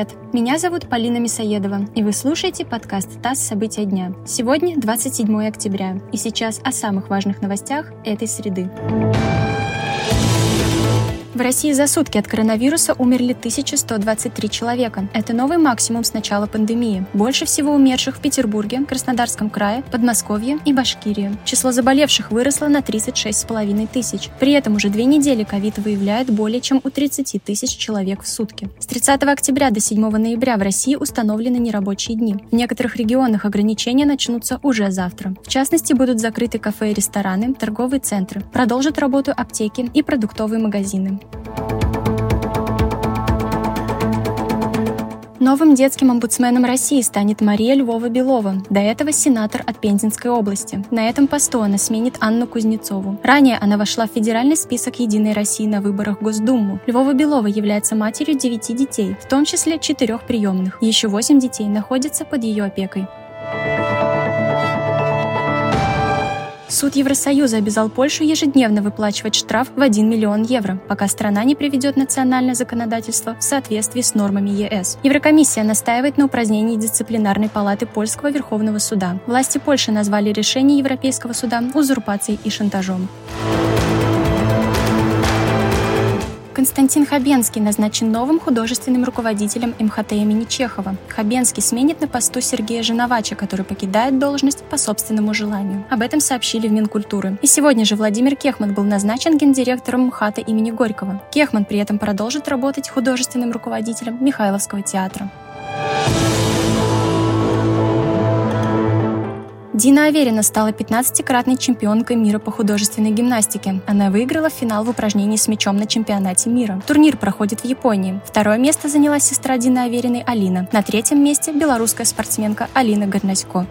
Привет! Меня зовут Полина Мисоедова, и вы слушаете подкаст «ТАСС. События дня». Сегодня 27 октября, и сейчас о самых важных новостях этой среды. В России за сутки от коронавируса умерли 1123 человека. Это новый максимум с начала пандемии. Больше всего умерших в Петербурге, Краснодарском крае, Подмосковье и Башкирии. Число заболевших выросло на 36,5 тысяч. При этом уже две недели ковид выявляет более чем у 30 тысяч человек в сутки. С 30 октября до 7 ноября в России установлены нерабочие дни. В некоторых регионах ограничения начнутся уже завтра. В частности, будут закрыты кафе и рестораны, торговые центры. Продолжат работу аптеки и продуктовые магазины. Новым детским омбудсменом России станет Мария Львова-Белова, до этого сенатор от Пензенской области. На этом посту она сменит Анну Кузнецову. Ранее она вошла в федеральный список «Единой России» на выборах Госдуму. Львова-Белова является матерью девяти детей, в том числе четырех приемных. Еще восемь детей находятся под ее опекой. Суд Евросоюза обязал Польшу ежедневно выплачивать штраф в 1 миллион евро, пока страна не приведет национальное законодательство в соответствии с нормами ЕС. Еврокомиссия настаивает на упразднении дисциплинарной палаты Польского Верховного суда. Власти Польши назвали решение Европейского суда узурпацией и шантажом. Константин Хабенский назначен новым художественным руководителем МХТ имени Чехова. Хабенский сменит на посту Сергея Женовача, который покидает должность по собственному желанию. Об этом сообщили в Минкультуры. И сегодня же Владимир Кехман был назначен гендиректором МХАТа имени Горького. Кехман при этом продолжит работать художественным руководителем Михайловского театра. Дина Аверина стала 15-кратной чемпионкой мира по художественной гимнастике. Она выиграла финал в упражнении с мячом на чемпионате мира. Турнир проходит в Японии. Второе место заняла сестра Дины Авериной Алина. На третьем месте белорусская спортсменка Алина Горнасько.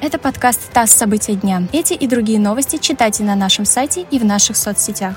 Это подкаст «ТАСС. События дня». Эти и другие новости читайте на нашем сайте и в наших соцсетях.